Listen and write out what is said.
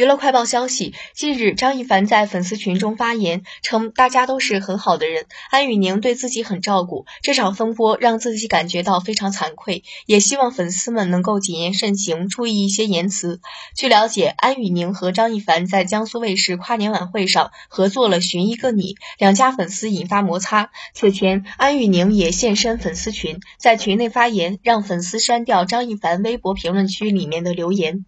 娱乐快报消息，近日张一凡在粉丝群中发言称，大家都是很好的人，安宇宁对自己很照顾，这场风波让自己感觉到非常惭愧，也希望粉丝们能够谨言慎行，注意一些言辞。据了解，安宇宁和张一凡在江苏卫视跨年晚会上合作了《寻一个你》，两家粉丝引发摩擦。此前，安宇宁也现身粉丝群，在群内发言，让粉丝删掉张一凡微博评论区里面的留言。